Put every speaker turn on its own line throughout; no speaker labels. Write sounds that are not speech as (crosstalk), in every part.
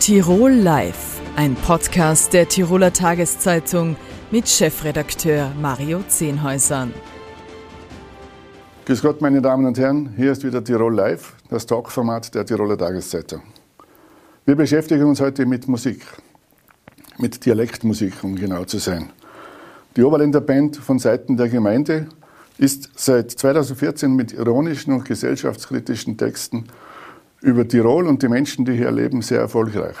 Tirol Live, ein Podcast der Tiroler Tageszeitung mit Chefredakteur Mario Zehnhäusern.
Grüß Gott, meine Damen und Herren, hier ist wieder Tirol Live, das Talkformat der Tiroler Tageszeitung. Wir beschäftigen uns heute mit Musik, mit Dialektmusik, um genau zu sein. Die Oberländer Band von Seiten der Gemeinde ist seit 2014 mit ironischen und gesellschaftskritischen Texten über Tirol und die Menschen, die hier leben, sehr erfolgreich.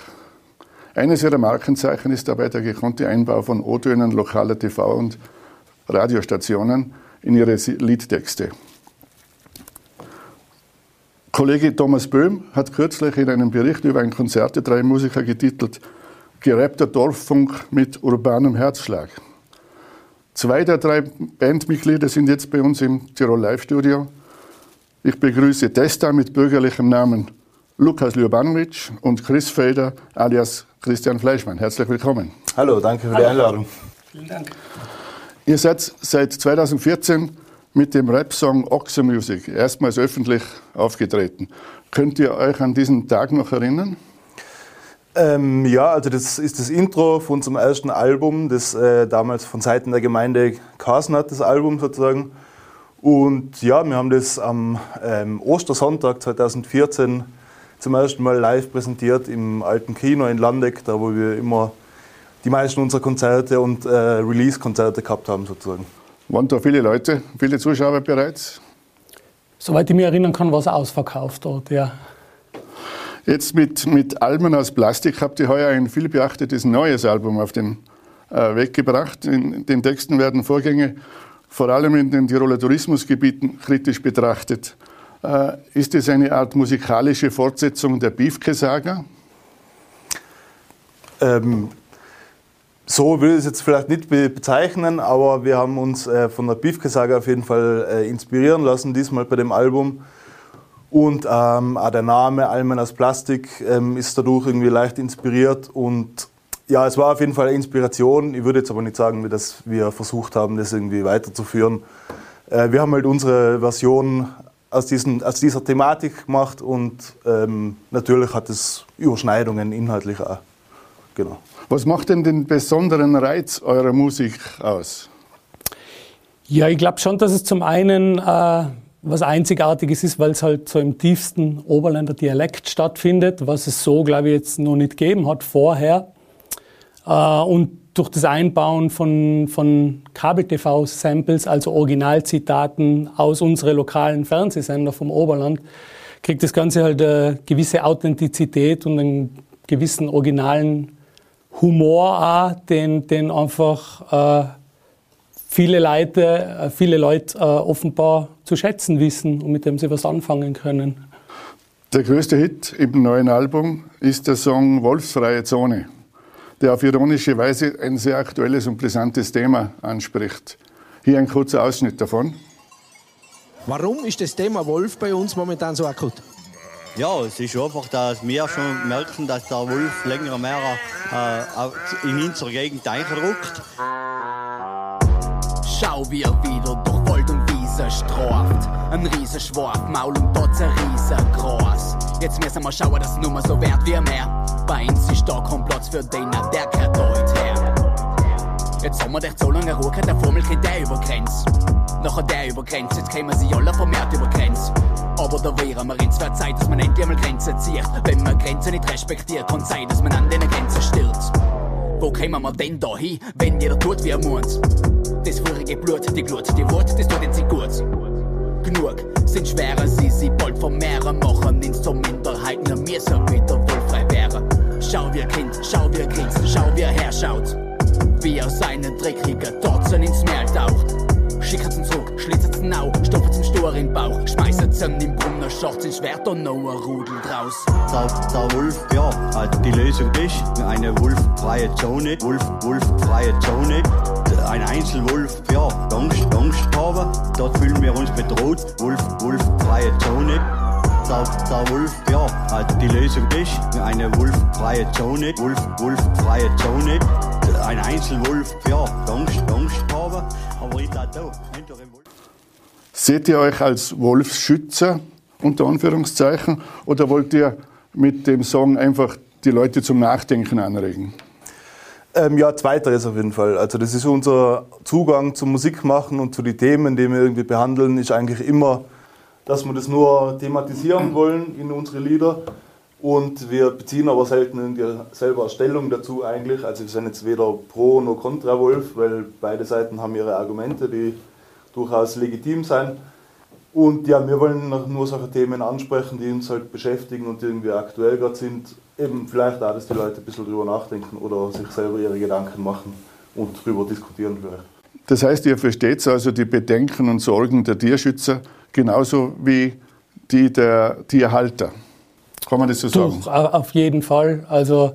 Eines ihrer Markenzeichen ist dabei der gekonnte Einbau von O-Tönen lokaler TV- und Radiostationen in ihre Liedtexte. Kollege Thomas Böhm hat kürzlich in einem Bericht über ein Konzert der drei Musiker getitelt Gerappter Dorffunk mit urbanem Herzschlag. Zwei der drei Bandmitglieder sind jetzt bei uns im Tirol Live Studio. Ich begrüße Testa mit bürgerlichem Namen Lukas Ljubanovic und Chris Felder alias Christian Fleischmann. Herzlich willkommen.
Hallo, danke für die Einladung.
Vielen Dank.
Ihr seid seit 2014 mit dem Rap-Song Oxer Music erstmals öffentlich aufgetreten. Könnt ihr euch an diesen Tag noch erinnern?
Ähm, ja, also das ist das Intro von unserem ersten Album, das äh, damals von Seiten der Gemeinde Kasen hat, das Album sozusagen. Und ja, wir haben das am ähm, Ostersonntag 2014 zum ersten Mal live präsentiert im alten Kino in Landeck, da wo wir immer die meisten unserer Konzerte und äh, Release-Konzerte gehabt haben sozusagen.
Waren da viele Leute, viele Zuschauer bereits?
Soweit ich mich erinnern kann, war es ausverkauft dort, ja.
Jetzt mit, mit Alben aus Plastik habt ihr heuer ein viel beachtetes neues Album auf den äh, Weg gebracht. In den Texten werden Vorgänge vor allem in den Tiroler Tourismusgebieten kritisch betrachtet. Äh, ist es eine Art musikalische Fortsetzung der Biefke-Saga?
Ähm, so will ich es jetzt vielleicht nicht bezeichnen, aber wir haben uns äh, von der Biefke-Saga auf jeden Fall äh, inspirieren lassen, diesmal bei dem Album. Und ähm, auch der Name Almen aus Plastik ähm, ist dadurch irgendwie leicht inspiriert. Und ja, es war auf jeden Fall eine Inspiration. Ich würde jetzt aber nicht sagen, dass wir versucht haben, das irgendwie weiterzuführen. Äh, wir haben halt unsere Version aus, diesen, aus dieser Thematik gemacht und ähm, natürlich hat es Überschneidungen inhaltlich auch. Genau.
Was macht denn den besonderen Reiz eurer Musik aus?
Ja, ich glaube schon, dass es zum einen äh, was Einzigartiges ist, weil es halt so im tiefsten Oberländer Dialekt stattfindet, was es so, glaube ich, jetzt noch nicht gegeben hat vorher. Äh, und durch das Einbauen von, von Kabel-TV-Samples, also Originalzitaten aus unseren lokalen Fernsehsender vom Oberland, kriegt das Ganze halt eine gewisse Authentizität und einen gewissen originalen Humor auch, den, den einfach äh, viele Leute, äh, viele Leute äh, offenbar zu schätzen wissen und mit dem sie was anfangen können.
Der größte Hit im neuen Album ist der Song Wolfsfreie Zone, der auf ironische Weise ein sehr aktuelles und brisantes Thema anspricht. Hier ein kurzer Ausschnitt davon.
Warum ist das Thema Wolf bei uns momentan so akut?
Ja, es ist einfach, dass wir schon merken, dass der Wolf länger mehr äh, in unsere Gegend eindrückt.
Schau, wie er wieder durch Wald und Wiese straft. Ein Riesenschwarf, Maul und dort ein Riesengroß. Jetzt müssen wir schauen, dass nur so wert wie mehr. Bei uns ist da kein Platz für den, der gehört heute her. Jetzt haben wir dich so lange Ruhe, der Formel geht der über Grenz. Nachher der über Grenz, jetzt kämen sie alle vermehrt über Grenz. Aber da wären wir in zwei Zeit, dass man endlich einmal Grenzen zieht. Wenn man Grenzen nicht respektiert, kann sein, dass man an den Grenzen stürzt. Wo kämen wir denn da hin, wenn jeder tut, wie er muss? Das vorige Blut, die Glut, die Wut, das tut jetzt gut. Genug sind schwerer, sie sie bald vermehren, machen ihn zur Minderheit, nur mir so wieder wohlfrei wäre. Schau wie er Kind, schau wie er grinst, schau wie er herschaut. Wie er seinen dreckigen Totzen ins Meer taucht. Ihn zurück, schlitzt ihn au, stopft ihn Stor in den Bauch, schmeißt ihn im Brunnen, schaut ins Schwert und noch ein Rudel draus.
Der, der Wolf, ja, also die Lösung ist eine wolffreie Zone, Wolf, wolffreie Zone. Ein Einzelwolf, ja, Angst, Angst haben, dort fühlen wir uns bedroht, Wolf, wolffreie Zone. Der, der Wolf, ja, die Lösung ist eine wolffreie Zone, Wolf, wolffreie Zone. Ein Einzelwolf, ja, Angst, Angst haben, aber ich da da, Wolf.
Seht ihr euch als Wolfsschützer, unter Anführungszeichen, oder wollt ihr mit dem Song einfach die Leute zum Nachdenken anregen?
Ähm, ja, zweiteres auf jeden Fall. Also das ist unser Zugang zum Musikmachen und zu den Themen, die wir irgendwie behandeln, ist eigentlich immer, dass wir das nur thematisieren (clears throat) wollen in unsere Lieder. Und wir beziehen aber selten selber Stellung dazu eigentlich. Also wir sind jetzt weder pro noch contra Wolf, weil beide Seiten haben ihre Argumente, die durchaus legitim sind. Und ja, wir wollen nur solche Themen ansprechen, die uns halt beschäftigen und irgendwie aktuell gerade sind. Eben vielleicht auch, dass die Leute ein bisschen drüber nachdenken oder sich selber ihre Gedanken machen und darüber diskutieren vielleicht.
Das heißt, ihr versteht also die Bedenken und Sorgen der Tierschützer genauso wie die der Tierhalter. Kann man das so sagen?
Doch, auf jeden Fall. Also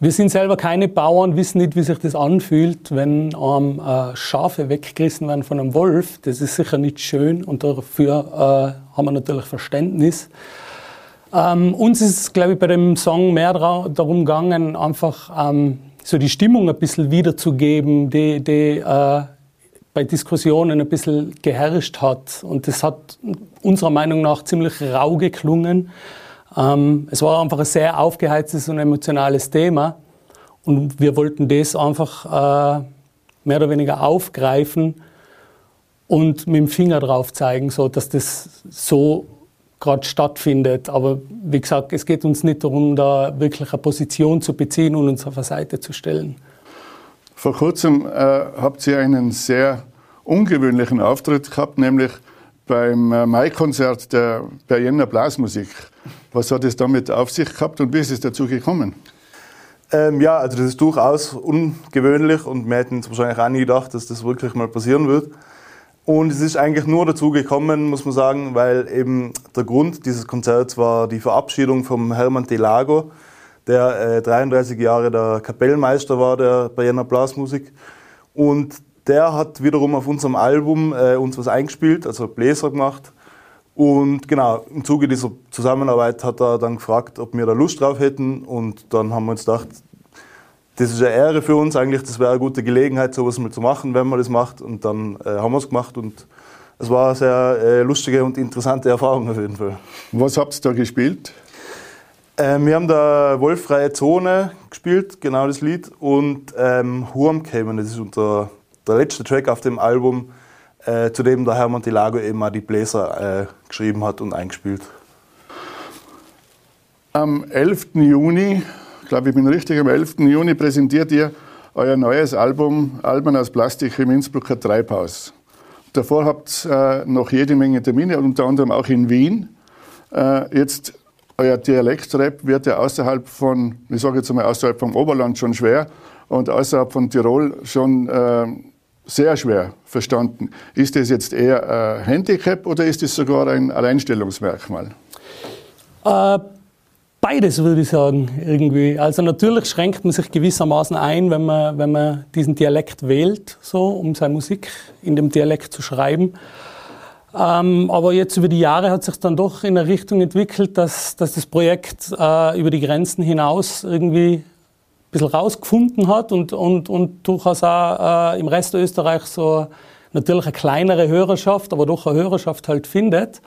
wir sind selber keine Bauern, wissen nicht, wie sich das anfühlt, wenn ähm, äh, Schafe weggerissen werden von einem Wolf. Das ist sicher nicht schön und dafür äh, haben wir natürlich Verständnis. Ähm, uns ist glaube ich, bei dem Song mehr darum gegangen, einfach ähm, so die Stimmung ein bisschen wiederzugeben, die, die äh, bei Diskussionen ein bisschen geherrscht hat. Und das hat unserer Meinung nach ziemlich rau geklungen. Ähm, es war einfach ein sehr aufgeheiztes und emotionales Thema und wir wollten das einfach äh, mehr oder weniger aufgreifen und mit dem Finger drauf zeigen, so dass das so gerade stattfindet. Aber wie gesagt, es geht uns nicht darum, da wirklich eine Position zu beziehen und uns auf eine Seite zu stellen.
Vor kurzem äh, habt ihr einen sehr ungewöhnlichen Auftritt gehabt, nämlich beim äh, Mai-Konzert der Berliner Blasmusik. Was hat es damit auf sich gehabt und wie ist es dazu gekommen?
Ähm, ja, also das ist durchaus ungewöhnlich und wir hätten uns wahrscheinlich auch nie gedacht, dass das wirklich mal passieren wird. Und es ist eigentlich nur dazu gekommen, muss man sagen, weil eben der Grund dieses Konzerts war die Verabschiedung von Hermann Delago, der äh, 33 Jahre der Kapellmeister war der Berliner Blasmusik. Und der hat wiederum auf unserem Album äh, uns was eingespielt, also Bläser gemacht. Und genau, im Zuge dieser Zusammenarbeit hat er dann gefragt, ob wir da Lust drauf hätten. Und dann haben wir uns gedacht, das ist eine Ehre für uns eigentlich, das wäre eine gute Gelegenheit, sowas mal zu machen, wenn man das macht. Und dann äh, haben wir es gemacht und es war eine sehr äh, lustige und interessante Erfahrung auf jeden Fall.
Was habt ihr da gespielt?
Ähm, wir haben da Wolffreie Zone gespielt, genau das Lied, und ähm, Hurm kämen, das ist unser, der letzte Track auf dem Album äh, zu dem der Hermann Tilago eben auch die Bläser äh, geschrieben hat und eingespielt.
Am 11. Juni, ich glaube, ich bin richtig, am 11. Juni präsentiert ihr euer neues Album Alben aus Plastik im Innsbrucker Treibhaus. Davor habt ihr äh, noch jede Menge Termine, unter anderem auch in Wien. Äh, jetzt euer Dialektrap wird ja außerhalb von, ich sage jetzt mal außerhalb vom Oberland schon schwer und außerhalb von Tirol schon äh, sehr schwer verstanden. Ist das jetzt eher ein Handicap oder ist es sogar ein Alleinstellungsmerkmal?
Äh, beides würde ich sagen, irgendwie. Also natürlich schränkt man sich gewissermaßen ein, wenn man, wenn man diesen Dialekt wählt, so, um seine Musik in dem Dialekt zu schreiben. Ähm, aber jetzt über die Jahre hat sich dann doch in eine Richtung entwickelt, dass, dass das Projekt äh, über die Grenzen hinaus irgendwie bisschen rausgefunden hat und, und, und durchaus auch äh, im Rest Österreich so natürlich eine kleinere Hörerschaft, aber doch eine Hörerschaft halt findet.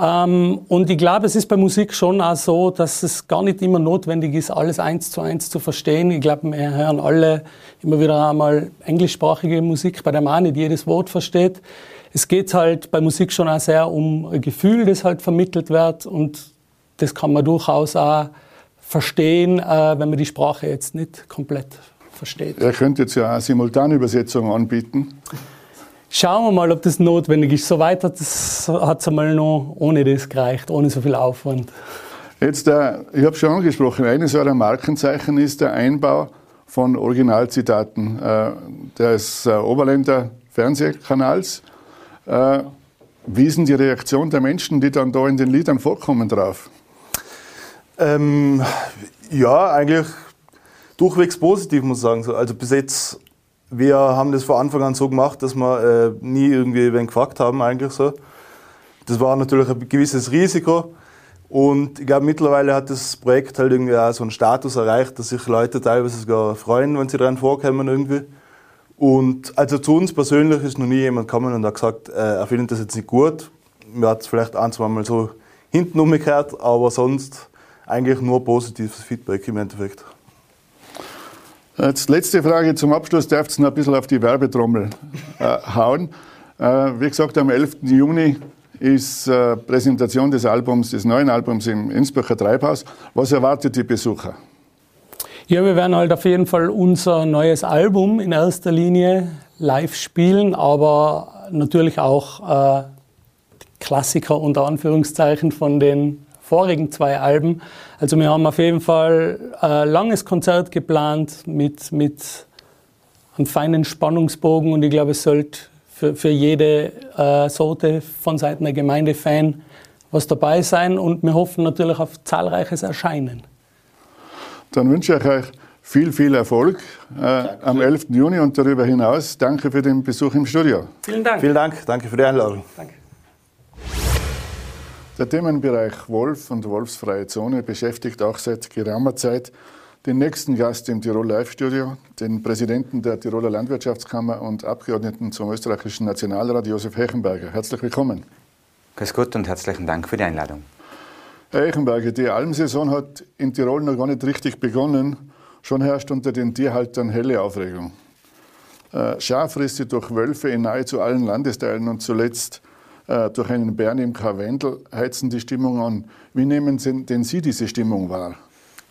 Ähm, und ich glaube, es ist bei Musik schon auch so, dass es gar nicht immer notwendig ist, alles eins zu eins zu verstehen. Ich glaube, wir hören alle immer wieder einmal englischsprachige Musik, bei der man nicht jedes Wort versteht. Es geht halt bei Musik schon auch sehr um ein Gefühl, das halt vermittelt wird und das kann man durchaus auch verstehen, äh, wenn man die Sprache jetzt nicht komplett versteht.
Er könnte jetzt ja eine Simultanübersetzung anbieten.
Schauen wir mal, ob das notwendig ist. Soweit hat es einmal noch ohne das gereicht, ohne so viel Aufwand.
Jetzt, äh, ich habe schon angesprochen, eines eurer Markenzeichen ist der Einbau von Originalzitaten äh, des äh, Oberländer Fernsehkanals. Äh, wie ist denn die Reaktion der Menschen, die dann da in den Liedern vorkommen drauf?
Ähm, ja, eigentlich durchwegs positiv, muss ich sagen. Also bis jetzt, wir haben das von Anfang an so gemacht, dass wir äh, nie irgendwie wen gefragt haben, eigentlich so. Das war natürlich ein gewisses Risiko. Und ich glaube, mittlerweile hat das Projekt halt irgendwie auch so einen Status erreicht, dass sich Leute teilweise sogar freuen, wenn sie dran vorkommen irgendwie. Und also zu uns persönlich ist noch nie jemand gekommen und hat gesagt, äh, er findet das jetzt nicht gut. Mir hat es vielleicht ein, zwei Mal so hinten umgekehrt, aber sonst eigentlich nur positives Feedback im Endeffekt.
Jetzt letzte Frage zum Abschluss. Darf es noch ein bisschen auf die Werbetrommel äh, hauen? Äh, wie gesagt, am 11. Juni ist äh, Präsentation des Albums, des neuen Albums im Innsbrucker Treibhaus. Was erwartet die Besucher?
Ja, wir werden halt auf jeden Fall unser neues Album in erster Linie live spielen, aber natürlich auch äh, Klassiker unter Anführungszeichen von den vorigen zwei Alben. Also wir haben auf jeden Fall ein langes Konzert geplant mit, mit einem feinen Spannungsbogen und ich glaube, es sollte für, für jede äh, Sorte von Seiten der Gemeindefan was dabei sein und wir hoffen natürlich auf zahlreiches Erscheinen.
Dann wünsche ich euch viel, viel Erfolg äh, am 11. Juni und darüber hinaus. Danke für den Besuch im Studio.
Vielen Dank.
Vielen Dank, danke für die Einladung.
Danke.
Der Themenbereich Wolf und wolfsfreie Zone beschäftigt auch seit geraumer Zeit den nächsten Gast im Tirol Live-Studio, den Präsidenten der Tiroler Landwirtschaftskammer und Abgeordneten zum österreichischen Nationalrat, Josef Hechenberger. Herzlich willkommen.
Grüß Gott und herzlichen Dank für die Einladung.
Herr Hechenberger, die Almsaison hat in Tirol noch gar nicht richtig begonnen. Schon herrscht unter den Tierhaltern helle Aufregung. Äh, Schafrisse durch Wölfe in nahezu allen Landesteilen und zuletzt äh, durch einen Bären im Karwendel heizen die Stimmung an. Wie nehmen Sie, denn Sie diese Stimmung wahr?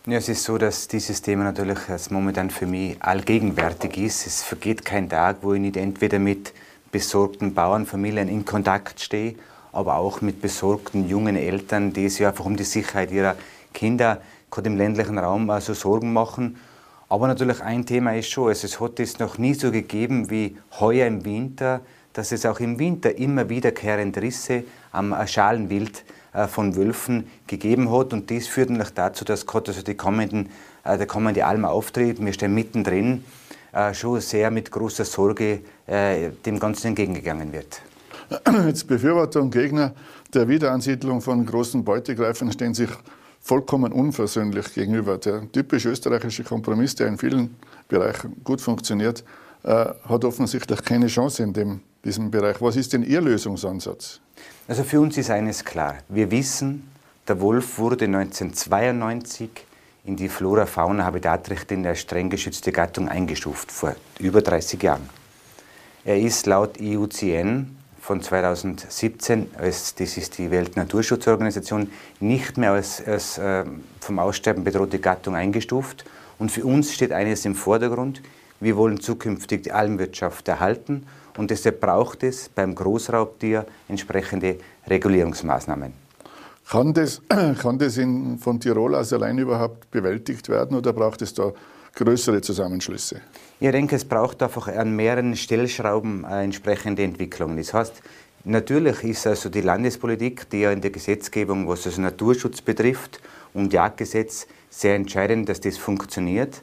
Ja, es ist so, dass dieses Thema natürlich momentan für mich allgegenwärtig ist. Es vergeht kein Tag, wo ich nicht entweder mit besorgten Bauernfamilien in Kontakt stehe, aber auch mit besorgten jungen Eltern, die sich einfach um die Sicherheit ihrer Kinder gerade im ländlichen Raum also Sorgen machen. Aber natürlich ein Thema ist schon, also es hat es noch nie so gegeben wie heuer im Winter, dass es auch im Winter immer wiederkehrende Risse am Schalenwild äh, von Wölfen gegeben hat. Und dies führt natürlich dazu, dass gerade also die kommenden, äh, der kommende Alma-Auftritt, wir stehen mittendrin, äh, schon sehr mit großer Sorge dem Ganzen entgegengegangen wird. (clears throat)
Jetzt Befürworter und Gegner der Wiederansiedlung von großen Beutegreifern stehen sich vollkommen unversöhnlich gegenüber. Der typisch österreichische Kompromiss, der in vielen Bereichen gut funktioniert, hat offensichtlich keine Chance in dem, diesem Bereich. Was ist denn Ihr Lösungsansatz?
Also für uns ist eines klar. Wir wissen, der Wolf wurde 1992 in die Flora-Fauna-Habitatrechte der streng geschützte Gattung eingestuft, vor über 30 Jahren. Er ist laut IUCN von 2017, als, das ist die Weltnaturschutzorganisation, nicht mehr als, als äh, vom Aussterben bedrohte Gattung eingestuft. Und für uns steht eines im Vordergrund. Wir wollen zukünftig die Almwirtschaft erhalten und deshalb braucht es beim Großraubtier entsprechende Regulierungsmaßnahmen.
Kann das, (clears throat) kann das in, von Tirol aus allein überhaupt bewältigt werden oder braucht es da größere Zusammenschlüsse?
Ich denke, es braucht einfach an mehreren Stellschrauben entsprechende Entwicklungen. Das heißt, natürlich ist also die Landespolitik, die ja in der Gesetzgebung, was das Naturschutz betrifft und Jagdgesetz, sehr entscheidend, dass das funktioniert.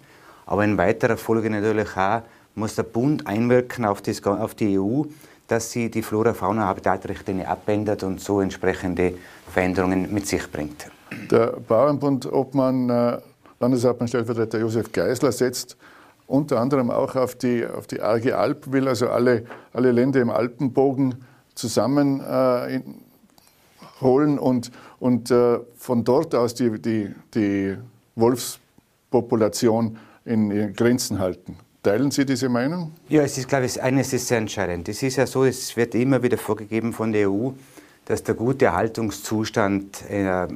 Aber in weiterer Folge natürlich auch muss der Bund einwirken auf, das, auf die EU, dass sie die Flora-Fauna-Habitat-Richtlinie abändert und so entsprechende Veränderungen mit sich bringt.
Der Bauernbund Obmann, äh, Landeshauptmann-Stellvertreter Josef Geisler setzt unter anderem auch auf die, auf die Arge Alp, will also alle, alle Länder im Alpenbogen zusammenholen äh, und, und äh, von dort aus die, die, die Wolfspopulation in, Grenzen halten. Teilen Sie diese Meinung?
Ja, es ist, glaube ich, eines ist sehr entscheidend. Es ist ja so, es wird immer wieder vorgegeben von der EU, dass der gute Erhaltungszustand äh,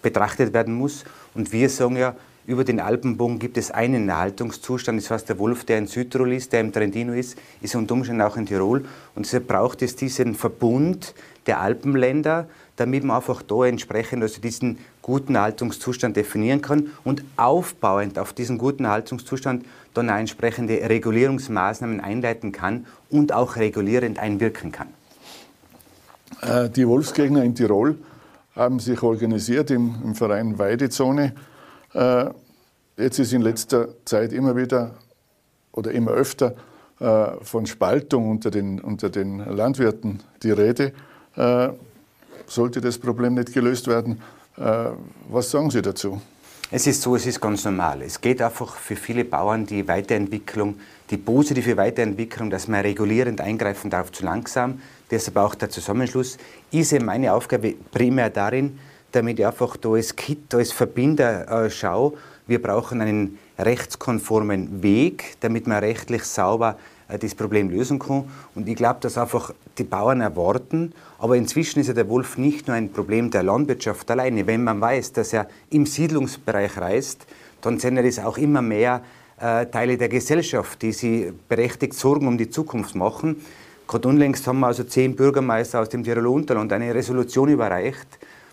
betrachtet werden muss. Und wir sagen ja, über den Alpenbogen gibt es einen Erhaltungszustand. Das heißt, der Wolf, der in Südtirol ist, der im Trentino ist, ist unter Umständen auch in Tirol. Und deshalb braucht es diesen Verbund der Alpenländer, damit man einfach da entsprechend also diesen guten Erhaltungszustand definieren kann und aufbauend auf diesen guten Erhaltungszustand dann auch entsprechende Regulierungsmaßnahmen einleiten kann und auch regulierend einwirken kann.
Äh, die Wolfsgegner in Tirol haben sich organisiert im, im Verein Weidezone. Äh, jetzt ist in letzter Zeit immer wieder oder immer öfter äh, von Spaltung unter den, unter den Landwirten die Rede. Sollte das Problem nicht gelöst werden, was sagen Sie dazu?
Es ist so, es ist ganz normal. Es geht einfach für viele Bauern die Weiterentwicklung, die positive Weiterentwicklung, dass man regulierend eingreifen darf, zu langsam. Deshalb auch der Zusammenschluss. Ist eben meine Aufgabe primär darin, damit ich einfach da als Kit, als Verbinder äh, schaue, wir brauchen einen rechtskonformen Weg, damit man rechtlich sauber äh, das Problem lösen kann. Und ich glaube, dass einfach die Bauern erwarten, aber inzwischen ist ja der Wolf nicht nur ein Problem der Landwirtschaft alleine. Wenn man weiß, dass er im Siedlungsbereich reist, dann sind ja das auch immer mehr äh, Teile der Gesellschaft, die sich berechtigt Sorgen um die Zukunft machen. Gerade unlängst haben wir also zehn Bürgermeister aus dem Tiroler Unterland eine Resolution überreicht,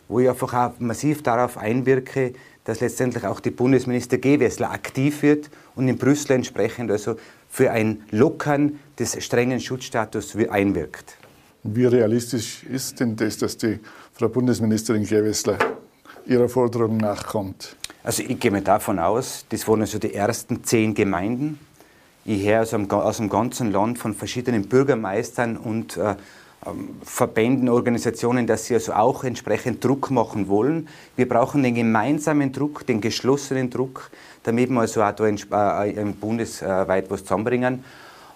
wo ich einfach auch massiv darauf einwirke, dass letztendlich auch die Bundesminister Gewessler aktiv wird und in Brüssel entsprechend also für ein Lockern des strengen Schutzstatus einwirkt.
Wie realistisch ist denn das, dass die Frau Bundesministerin Gewessler ihrer Forderung nachkommt?
Also ich gehe mir davon aus, das waren also die ersten zehn Gemeinden. Ich höre aus dem, aus dem ganzen Land von verschiedenen Bürgermeistern und äh, ähm, Verbänden, Organisationen, dass sie also auch entsprechend Druck machen wollen. Wir brauchen den gemeinsamen Druck, den geschlossenen Druck, damit wir also auch da äh, äh, bundesweit was zusammenbringen.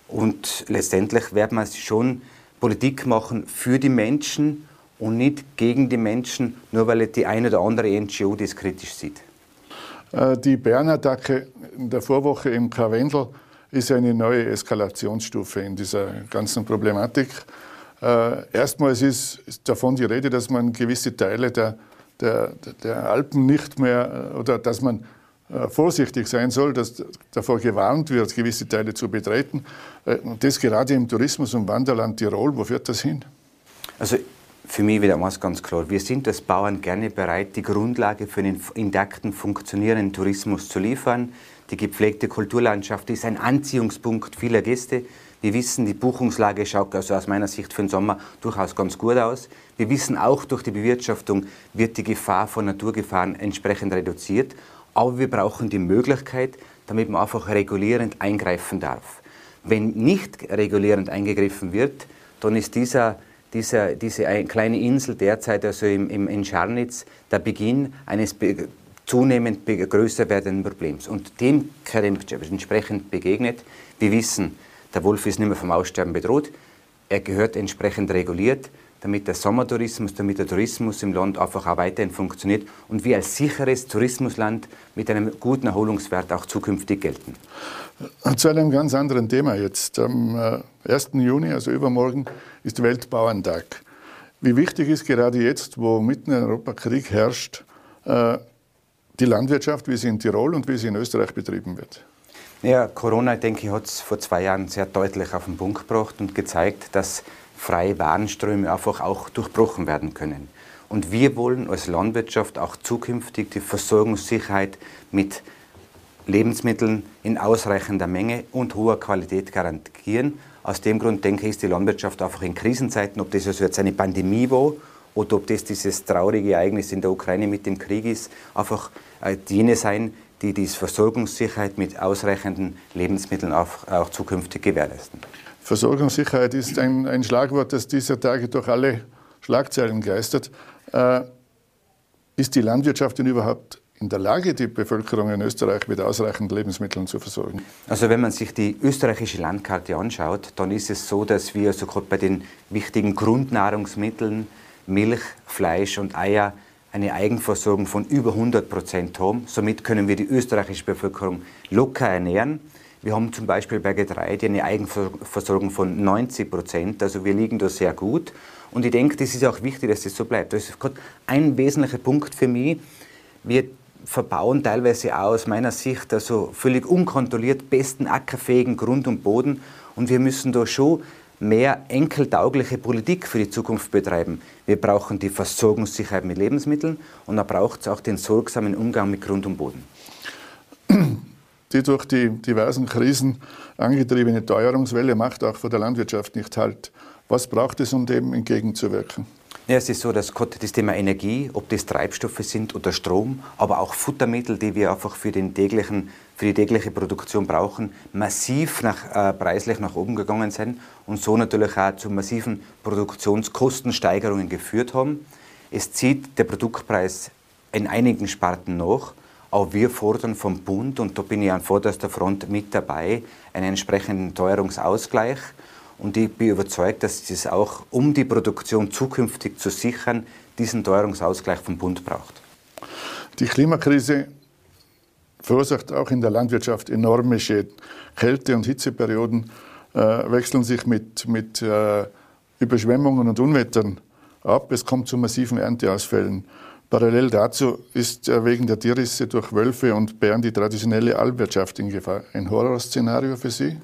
Und letztendlich werden wir schon Politik machen für die Menschen und nicht gegen die Menschen, nur weil die eine oder andere NGO das kritisch sieht.
Äh, die Bärenattacke in der Vorwoche im Karwendel ist eine neue Eskalationsstufe in dieser ganzen Problematik. Äh, erstmals ist, davon die Rede, dass man gewisse Teile der, der, der Alpen nicht mehr äh, oder dass man vorsichtig sein soll, dass davor gewarnt wird, gewisse Teile zu betreten. Äh, und das gerade im Tourismus- und Wanderland Tirol. Wo führt das hin?
Also für mich wieder eines ganz klar. Wir sind als Bauern gerne bereit, die Grundlage für einen intakten, funktionierenden Tourismus zu liefern. Die gepflegte Kulturlandschaft ist ein Anziehungspunkt vieler Gäste. Wir wissen, die Buchungslage schaut also aus meiner Sicht für den Sommer durchaus ganz gut aus. Wir wissen auch, durch die Bewirtschaftung wird die Gefahr von Naturgefahren entsprechend reduziert. Aber wir brauchen die Möglichkeit, damit man einfach regulierend eingreifen darf. Wenn nicht regulierend eingegriffen wird, dann ist dieser, dieser, diese kleine Insel derzeit also im, im, in Scharnitz der Beginn eines zunehmend größer werdenden Problems. Und dem entsprechend begegnet. Wir wissen, der Wolf ist nicht mehr vom Aussterben bedroht. Er gehört entsprechend reguliert, damit der Sommertourismus, damit der Tourismus im Land einfach auch weiterhin funktioniert und wir als sicheres Tourismusland mit einem guten Erholungswert auch zukünftig gelten.
Zu einem ganz anderen Thema jetzt. Am 1. Äh, Juni, also übermorgen, ist Weltbauerntag. Wie wichtig ist gerade jetzt, wo mitten in Europa Krieg herrscht, äh, die Landwirtschaft, wie sie in Tirol und wie sie in Österreich betrieben wird?
Ja, Corona, denke ich, hat es vor zwei Jahren sehr deutlich auf den Punkt gebracht und gezeigt, dass freie Warenströme einfach auch durchbrochen werden können. Und wir wollen als Landwirtschaft auch zukünftig die Versorgungssicherheit mit Lebensmitteln in ausreichender Menge und hoher Qualität garantieren. Aus dem Grund denke ich, ist die Landwirtschaft einfach in Krisenzeiten, ob das also jetzt eine Pandemie war oder ob das dieses traurige Ereignis in der Ukraine mit dem Krieg ist, einfach äh, jene sein, die die Versorgungssicherheit mit ausreichenden Lebensmitteln auch, auch zukünftig gewährleisten.
Versorgungssicherheit ist ein, ein, Schlagwort, das dieser Tage durch alle Schlagzeilen geistert. Äh, ist die Landwirtschaft denn überhaupt in der Lage, die Bevölkerung in Österreich mit ausreichend Lebensmitteln zu versorgen?
Also wenn man sich die österreichische Landkarte anschaut, dann ist es so, dass wir gerade bei den wichtigen Grundnahrungsmitteln Milch, Fleisch und Eier eine Eigenversorgung von über 100 Prozent haben. Somit können wir die österreichische Bevölkerung locker ernähren. Wir haben zum Beispiel bei Getreide eine Eigenversorgung von 90 Prozent. Also wir liegen da sehr gut. Und ich denke, das ist auch wichtig, dass das so bleibt. Das ist ein wesentlicher Punkt für mich. Wir verbauen teilweise auch aus meiner Sicht also völlig unkontrolliert besten ackerfähigen Grund und Boden. Und wir müssen da schon mehr enkeltaugliche Politik für die Zukunft betreiben. Wir brauchen die Versorgungssicherheit mit Lebensmitteln und da braucht es auch den sorgsamen Umgang mit Grund und Boden.
Die durch die diversen Krisen angetriebene Teuerungswelle macht auch vor der Landwirtschaft nicht Halt. Was braucht es, um dem entgegenzuwirken?
Ja, es ist so, dass das Thema Energie, ob das Treibstoffe sind oder Strom, aber auch Futtermittel, die wir einfach für, den täglichen, für die tägliche Produktion brauchen, massiv nach, äh, preislich nach oben gegangen sind und so natürlich auch zu massiven Produktionskostensteigerungen geführt haben. Es zieht der Produktpreis in einigen Sparten nach, aber wir fordern vom Bund, und da bin ich an vorderster Front mit dabei, einen entsprechenden Teuerungsausgleich und ich bin überzeugt, dass es auch, um die Produktion zukünftig zu sichern, diesen Teuerungsausgleich vom Bund braucht.
Die Klimakrise verursacht auch in der Landwirtschaft enorme Schäden. Kälte- und Hitzeperioden äh, wechseln sich mit, mit äh, Überschwemmungen und Unwettern ab. Es kommt zu massiven Ernteausfällen. Parallel dazu ist wegen der Tierrisse durch Wölfe und Bären die traditionelle Alpwirtschaft in Gefahr. Ein Horrorszenario für Sie?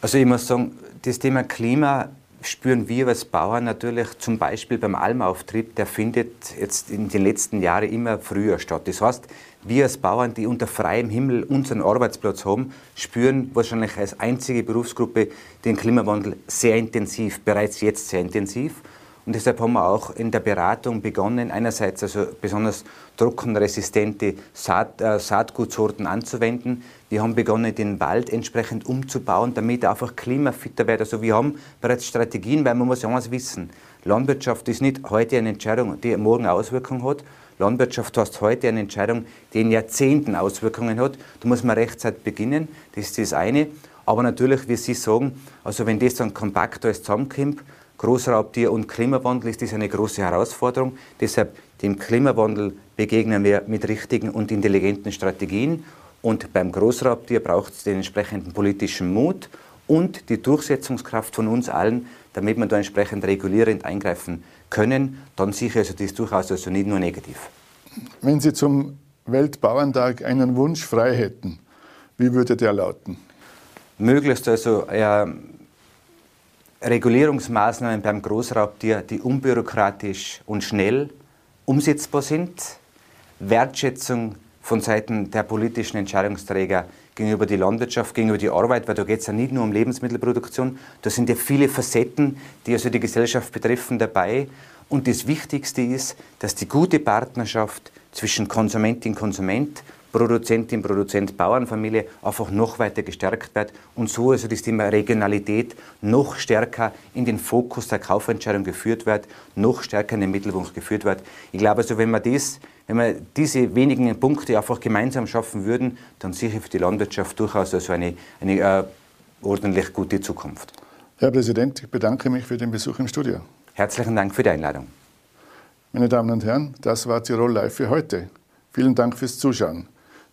Also ich muss sagen, das Thema Klima spüren wir als Bauern natürlich zum Beispiel beim Almauftrieb, der findet jetzt in den letzten Jahren immer früher statt. Das heißt, wir als Bauern, die unter freiem Himmel unseren Arbeitsplatz haben, spüren wahrscheinlich als einzige Berufsgruppe den Klimawandel sehr intensiv, bereits jetzt sehr intensiv. Und deshalb haben wir auch in der Beratung begonnen, einerseits also besonders trockenresistente Saat, äh, Saatgutsorten anzuwenden. Wir haben begonnen, den Wald entsprechend umzubauen, damit er einfach klimafitter wird. Also wir haben bereits Strategien, weil man muss ja eines wissen, Landwirtschaft ist nicht heute eine Entscheidung, die morgen Auswirkungen hat. Landwirtschaft heißt heute eine Entscheidung, die in Jahrzehnten Auswirkungen hat. Da muss man rechtzeitig beginnen, das ist das eine. Aber natürlich, wie Sie sagen, also wenn das dann kompakt alles zusammenkommt, Großraubtier und Klimawandel ist das eine große Herausforderung. Deshalb dem Klimawandel begegnen wir mit richtigen und intelligenten Strategien. Und beim Großraubtier braucht es den entsprechenden politischen Mut und die Durchsetzungskraft von uns allen, damit wir da entsprechend regulierend eingreifen können. Dann sehe ich also das durchaus also nicht nur negativ.
Wenn Sie zum Weltbauerntag einen Wunsch frei hätten, wie würde der lauten?
Möglichst also äh, Regulierungsmaßnahmen beim Großraubtier, die unbürokratisch und schnell umsetzbar sind, Wertschätzung von Seiten der politischen Entscheidungsträger gegenüber die Landwirtschaft, gegenüber die Arbeit, weil da geht es ja nicht nur um Lebensmittelproduktion, da sind ja viele Facetten, die also die Gesellschaft betreffen, dabei. Und das Wichtigste ist, dass die gute Partnerschaft zwischen Konsumentin und Konsument Produzentin, Produzent, Bauernfamilie einfach noch weiter gestärkt wird und so also das Thema Regionalität noch stärker in den Fokus der Kaufentscheidung geführt wird, noch stärker in den Mittelpunkt geführt wird. Ich glaube also, wenn wir das, wenn wir diese wenigen Punkte einfach gemeinsam schaffen würden, dann ich für die Landwirtschaft durchaus also eine, eine äh, ordentlich gute Zukunft.
Herr Präsident, ich bedanke mich für den Besuch im Studio.
Herzlichen Dank für die Einladung.
Meine Damen und Herren, das war Tirol Live für heute. Vielen Dank fürs Zuschauen.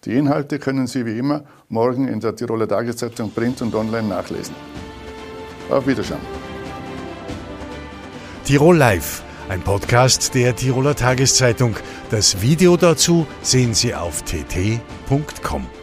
Die Inhalte können Sie wie immer morgen in der Tiroler Tageszeitung Print und Online nachlesen. Auf Wiedersehen.
Tirol Live, ein Podcast der Tiroler Tageszeitung. Das Video dazu sehen Sie auf tt.com.